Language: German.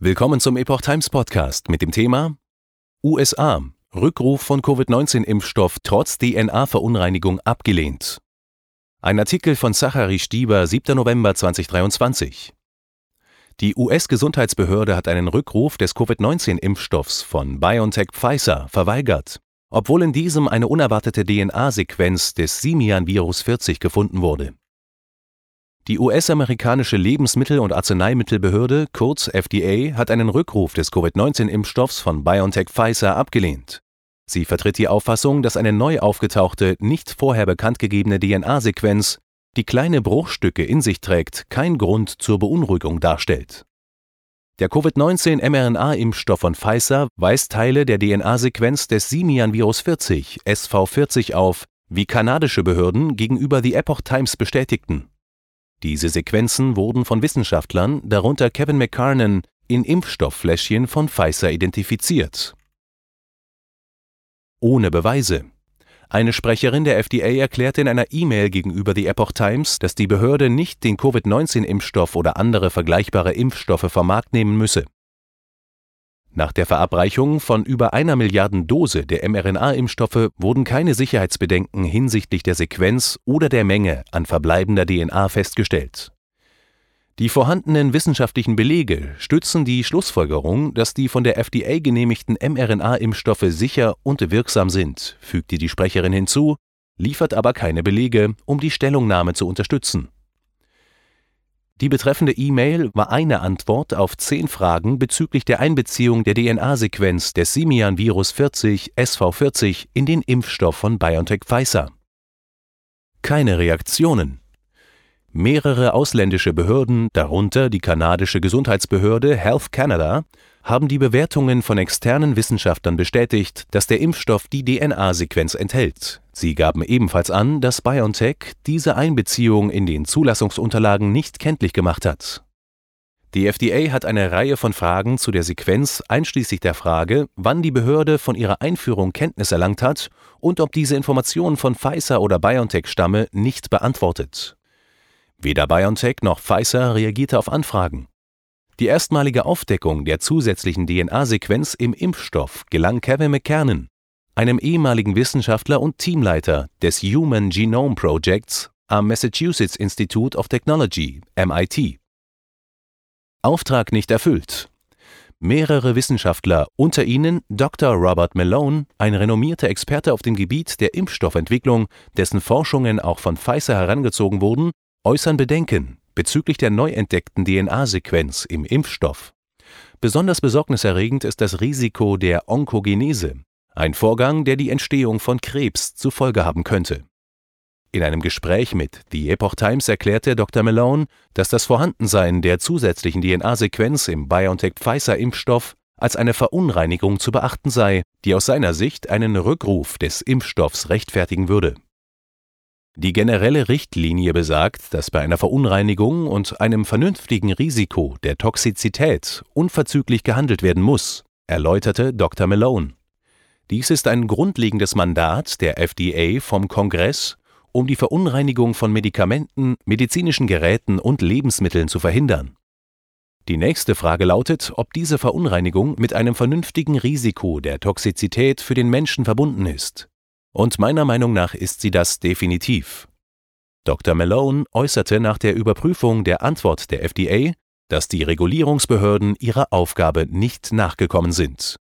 Willkommen zum Epoch Times Podcast mit dem Thema USA. Rückruf von Covid-19-Impfstoff trotz DNA-Verunreinigung abgelehnt. Ein Artikel von Zachary Stieber, 7. November 2023. Die US-Gesundheitsbehörde hat einen Rückruf des Covid-19-Impfstoffs von BioNTech Pfizer verweigert, obwohl in diesem eine unerwartete DNA-Sequenz des Simian-Virus 40 gefunden wurde. Die US-amerikanische Lebensmittel- und Arzneimittelbehörde, kurz FDA, hat einen Rückruf des Covid-19-Impfstoffs von BioNTech Pfizer abgelehnt. Sie vertritt die Auffassung, dass eine neu aufgetauchte, nicht vorher bekannt gegebene DNA-Sequenz, die kleine Bruchstücke in sich trägt, kein Grund zur Beunruhigung darstellt. Der Covid-19-mRNA-Impfstoff von Pfizer weist Teile der DNA-Sequenz des Simian-Virus 40, SV40 auf, wie kanadische Behörden gegenüber The Epoch Times bestätigten. Diese Sequenzen wurden von Wissenschaftlern, darunter Kevin McCarnan, in Impfstofffläschchen von Pfizer identifiziert. Ohne Beweise. Eine Sprecherin der FDA erklärte in einer E-Mail gegenüber The Epoch Times, dass die Behörde nicht den Covid-19-Impfstoff oder andere vergleichbare Impfstoffe vom Markt nehmen müsse. Nach der Verabreichung von über einer Milliarden Dose der mRNA-Impfstoffe wurden keine Sicherheitsbedenken hinsichtlich der Sequenz oder der Menge an verbleibender DNA festgestellt. Die vorhandenen wissenschaftlichen Belege stützen die Schlussfolgerung, dass die von der FDA genehmigten mRNA-Impfstoffe sicher und wirksam sind, fügte die Sprecherin hinzu, liefert aber keine Belege, um die Stellungnahme zu unterstützen. Die betreffende E-Mail war eine Antwort auf zehn Fragen bezüglich der Einbeziehung der DNA-Sequenz des Simian-Virus 40 SV40 in den Impfstoff von BioNTech Pfizer. Keine Reaktionen. Mehrere ausländische Behörden, darunter die kanadische Gesundheitsbehörde Health Canada, haben die Bewertungen von externen Wissenschaftlern bestätigt, dass der Impfstoff die DNA-Sequenz enthält. Sie gaben ebenfalls an, dass BioNTech diese Einbeziehung in den Zulassungsunterlagen nicht kenntlich gemacht hat. Die FDA hat eine Reihe von Fragen zu der Sequenz einschließlich der Frage, wann die Behörde von ihrer Einführung Kenntnis erlangt hat und ob diese Information von Pfizer oder BioNTech stamme, nicht beantwortet. Weder BioNTech noch Pfizer reagierte auf Anfragen. Die erstmalige Aufdeckung der zusätzlichen DNA-Sequenz im Impfstoff gelang Kevin McKernan, einem ehemaligen Wissenschaftler und Teamleiter des Human Genome Projects am Massachusetts Institute of Technology MIT. Auftrag nicht erfüllt. Mehrere Wissenschaftler, unter ihnen Dr. Robert Malone, ein renommierter Experte auf dem Gebiet der Impfstoffentwicklung, dessen Forschungen auch von Pfizer herangezogen wurden, äußern Bedenken bezüglich der neu entdeckten DNA-Sequenz im Impfstoff. Besonders besorgniserregend ist das Risiko der Onkogenese, ein Vorgang, der die Entstehung von Krebs zur Folge haben könnte. In einem Gespräch mit The Epoch Times erklärte Dr. Malone, dass das Vorhandensein der zusätzlichen DNA-Sequenz im BioNTech-Pfizer-Impfstoff als eine Verunreinigung zu beachten sei, die aus seiner Sicht einen Rückruf des Impfstoffs rechtfertigen würde. Die generelle Richtlinie besagt, dass bei einer Verunreinigung und einem vernünftigen Risiko der Toxizität unverzüglich gehandelt werden muss, erläuterte Dr. Malone. Dies ist ein grundlegendes Mandat der FDA vom Kongress, um die Verunreinigung von Medikamenten, medizinischen Geräten und Lebensmitteln zu verhindern. Die nächste Frage lautet, ob diese Verunreinigung mit einem vernünftigen Risiko der Toxizität für den Menschen verbunden ist. Und meiner Meinung nach ist sie das definitiv. Dr. Malone äußerte nach der Überprüfung der Antwort der FDA, dass die Regulierungsbehörden ihrer Aufgabe nicht nachgekommen sind